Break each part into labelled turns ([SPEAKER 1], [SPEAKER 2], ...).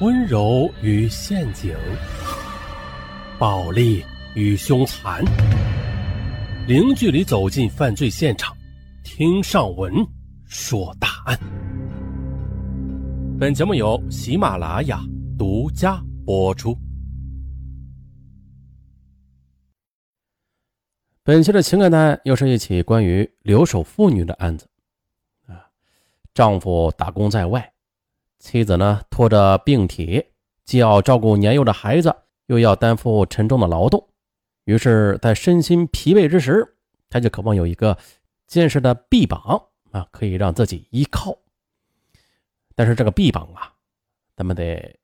[SPEAKER 1] 温柔与陷阱，暴力与凶残，零距离走进犯罪现场，听上文说大案。本节目由喜马拉雅独家播出。本期的情感案又是一起关于留守妇女的案子。啊，丈夫打工在外。妻子呢，拖着病体，既要照顾年幼的孩子，又要担负沉重的劳动，于是，在身心疲惫之时，他就渴望有一个坚实的臂膀啊，可以让自己依靠。但是这个臂膀啊，咱们得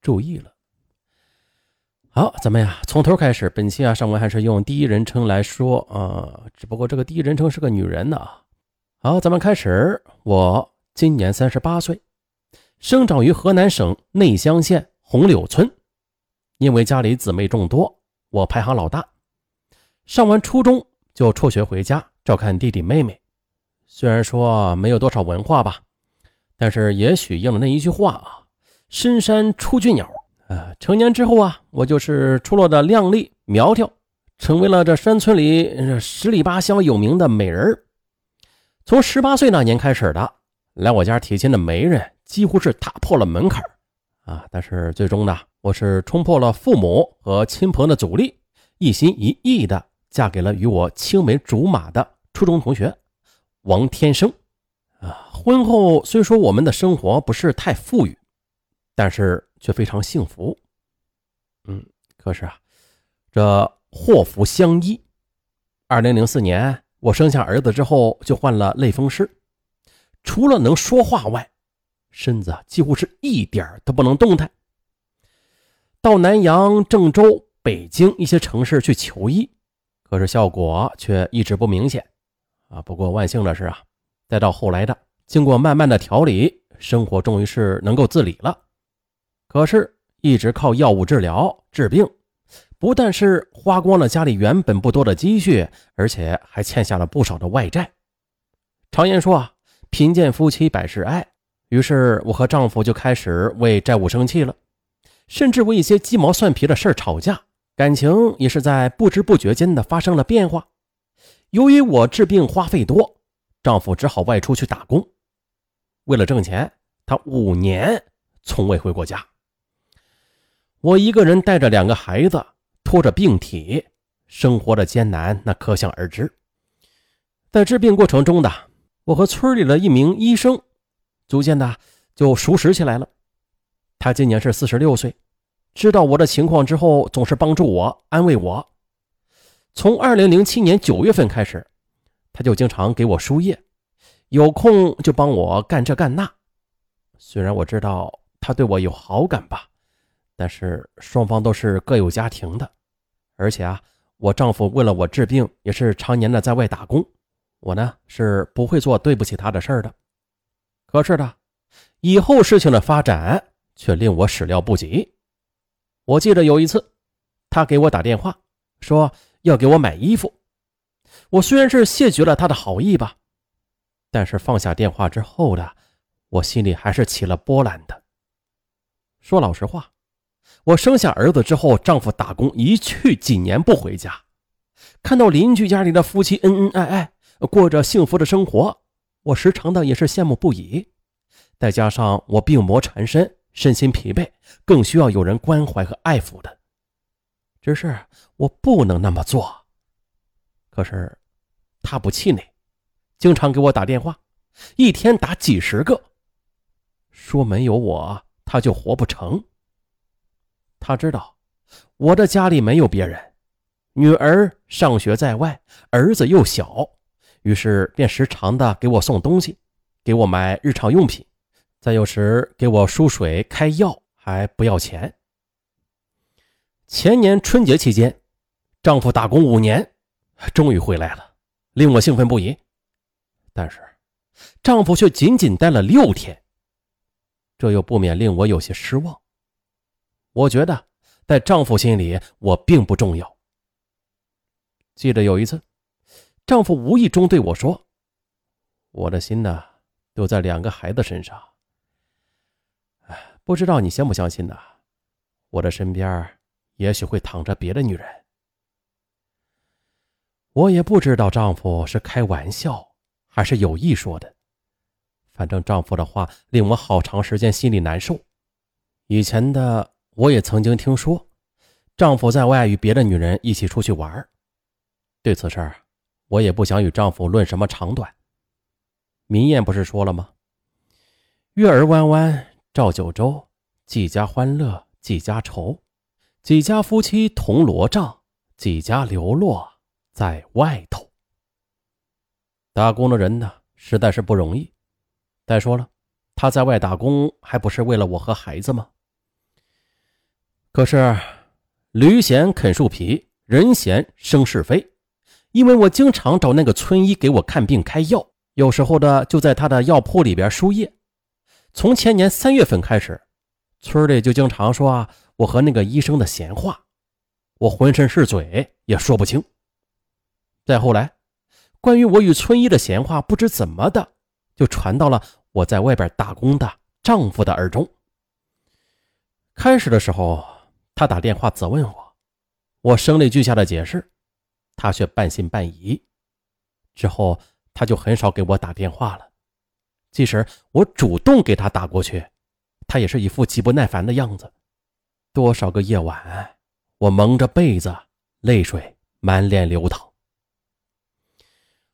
[SPEAKER 1] 注意了。好，咱们呀，从头开始。本期啊，上文还是用第一人称来说啊，只不过这个第一人称是个女人呢。好，咱们开始。我今年三十八岁。生长于河南省内乡县红柳村，因为家里姊妹众多，我排行老大。上完初中就辍学回家照看弟弟妹妹。虽然说没有多少文化吧，但是也许应了那一句话啊：“深山出俊鸟。”啊，成年之后啊，我就是出落的靓丽苗条，成为了这山村里十里八乡有名的美人从十八岁那年开始的，来我家提亲的媒人。几乎是打破了门槛啊！但是最终呢，我是冲破了父母和亲朋的阻力，一心一意的嫁给了与我青梅竹马的初中同学王天生。啊，婚后虽说我们的生活不是太富裕，但是却非常幸福。嗯，可是啊，这祸福相依。二零零四年，我生下儿子之后就患了类风湿，除了能说话外，身子几乎是一点都不能动弹。到南阳、郑州、北京一些城市去求医，可是效果却一直不明显。啊，不过万幸的是啊，再到后来的经过慢慢的调理，生活终于是能够自理了。可是，一直靠药物治疗治病，不但是花光了家里原本不多的积蓄，而且还欠下了不少的外债。常言说啊，贫贱夫妻百事哀。于是，我和丈夫就开始为债务生气了，甚至为一些鸡毛蒜皮的事吵架，感情也是在不知不觉间的发生了变化。由于我治病花费多，丈夫只好外出去打工。为了挣钱，他五年从未回过家。我一个人带着两个孩子，拖着病体，生活的艰难那可想而知。在治病过程中的，我和村里的一名医生。逐渐的就熟识起来了。他今年是四十六岁，知道我的情况之后，总是帮助我、安慰我。从二零零七年九月份开始，他就经常给我输液，有空就帮我干这干那。虽然我知道他对我有好感吧，但是双方都是各有家庭的，而且啊，我丈夫为了我治病，也是常年的在外打工，我呢是不会做对不起他的事儿的。可是呢，以后事情的发展却令我始料不及。我记得有一次，他给我打电话说要给我买衣服。我虽然是谢绝了他的好意吧，但是放下电话之后的，我心里还是起了波澜的。说老实话，我生下儿子之后，丈夫打工一去几年不回家，看到邻居家里的夫妻恩恩爱爱，过着幸福的生活。我时常的也是羡慕不已，再加上我病魔缠身，身心疲惫，更需要有人关怀和爱抚的。只是我不能那么做。可是他不气馁，经常给我打电话，一天打几十个，说没有我他就活不成。他知道我的家里没有别人，女儿上学在外，儿子又小。于是便时常的给我送东西，给我买日常用品，再有时给我输水开药，还不要钱。前年春节期间，丈夫打工五年，终于回来了，令我兴奋不已。但是，丈夫却仅仅待了六天，这又不免令我有些失望。我觉得，在丈夫心里，我并不重要。记得有一次。丈夫无意中对我说：“我的心呢，都在两个孩子身上。哎，不知道你相不相信呢？我的身边也许会躺着别的女人。我也不知道丈夫是开玩笑还是有意说的，反正丈夫的话令我好长时间心里难受。以前的我也曾经听说，丈夫在外与别的女人一起出去玩。对此事，我也不想与丈夫论什么长短。民谚不是说了吗？月儿弯弯照九州，几家欢乐几家愁，几家夫妻同罗帐，几家流落在外头。打工的人呢，实在是不容易。再说了，他在外打工，还不是为了我和孩子吗？可是，驴闲啃树皮，人闲生是非。因为我经常找那个村医给我看病开药，有时候的就在他的药铺里边输液。从前年三月份开始，村里就经常说啊，我和那个医生的闲话，我浑身是嘴也说不清。再后来，关于我与村医的闲话，不知怎么的就传到了我在外边打工的丈夫的耳中。开始的时候，他打电话责问我，我声泪俱下的解释。他却半信半疑，之后他就很少给我打电话了。即使我主动给他打过去，他也是一副极不耐烦的样子。多少个夜晚，我蒙着被子，泪水满脸流淌。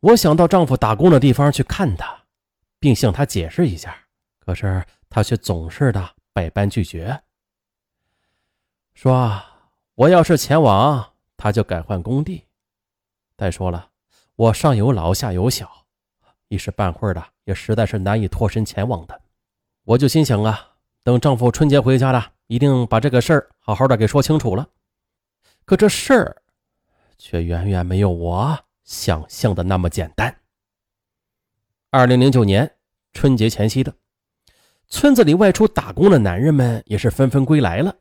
[SPEAKER 1] 我想到丈夫打工的地方去看他，并向他解释一下，可是他却总是的百般拒绝，说我要是前往，他就改换工地。再说了，我上有老下有小，一时半会儿的也实在是难以脱身前往的。我就心想啊，等丈夫春节回家了，一定把这个事儿好好的给说清楚了。可这事儿却远远没有我想象的那么简单。二零零九年春节前夕的，村子里外出打工的男人们也是纷纷归来了，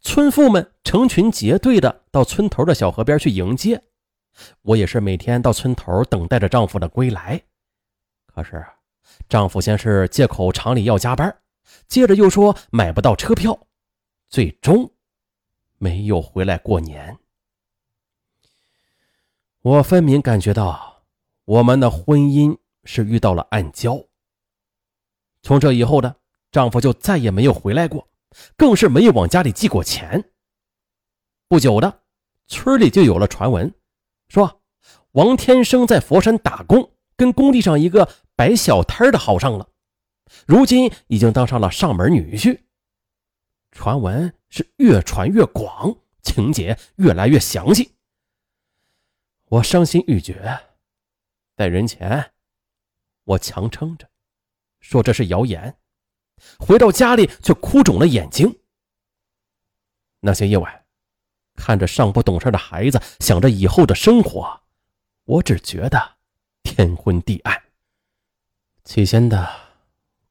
[SPEAKER 1] 村妇们成群结队的到村头的小河边去迎接。我也是每天到村头等待着丈夫的归来，可是丈夫先是借口厂里要加班，接着又说买不到车票，最终没有回来过年。我分明感觉到我们的婚姻是遇到了暗礁。从这以后呢丈夫就再也没有回来过，更是没有往家里寄过钱。不久的，村里就有了传闻。说王天生在佛山打工，跟工地上一个摆小摊的好上了，如今已经当上了上门女婿。传闻是越传越广，情节越来越详细。我伤心欲绝，在人前，我强撑着说这是谣言，回到家里却哭肿了眼睛。那些夜晚。看着尚不懂事的孩子，想着以后的生活，我只觉得天昏地暗。起先的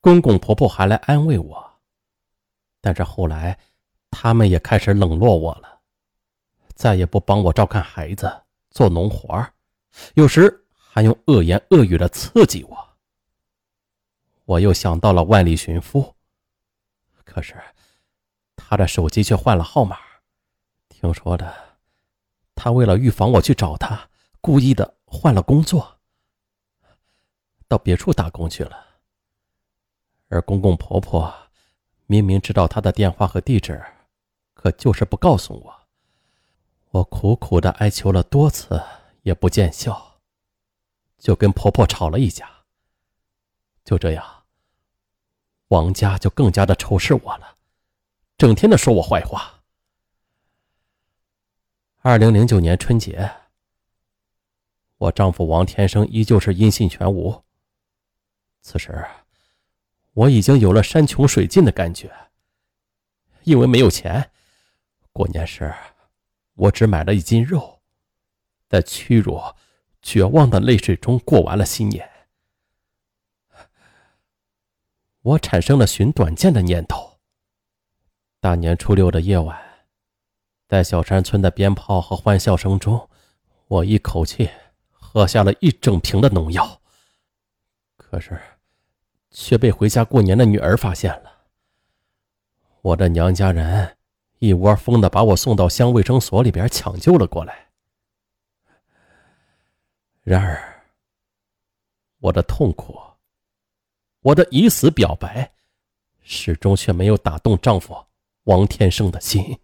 [SPEAKER 1] 公公婆婆还来安慰我，但是后来他们也开始冷落我了，再也不帮我照看孩子、做农活有时还用恶言恶语的刺激我。我又想到了万里寻夫，可是他的手机却换了号码。听说的，他为了预防我去找他，故意的换了工作，到别处打工去了。而公公婆婆明明知道他的电话和地址，可就是不告诉我。我苦苦的哀求了多次，也不见效，就跟婆婆吵了一架。就这样，王家就更加的仇视我了，整天的说我坏话。二零零九年春节，我丈夫王天生依旧是音信全无。此时，我已经有了山穷水尽的感觉。因为没有钱，过年时我只买了一斤肉，在屈辱、绝望的泪水中过完了新年。我产生了寻短见的念头。大年初六的夜晚。在小山村的鞭炮和欢笑声中，我一口气喝下了一整瓶的农药。可是，却被回家过年的女儿发现了。我的娘家人一窝蜂的把我送到乡卫生所里边抢救了过来。然而，我的痛苦，我的以死表白，始终却没有打动丈夫王天生的心。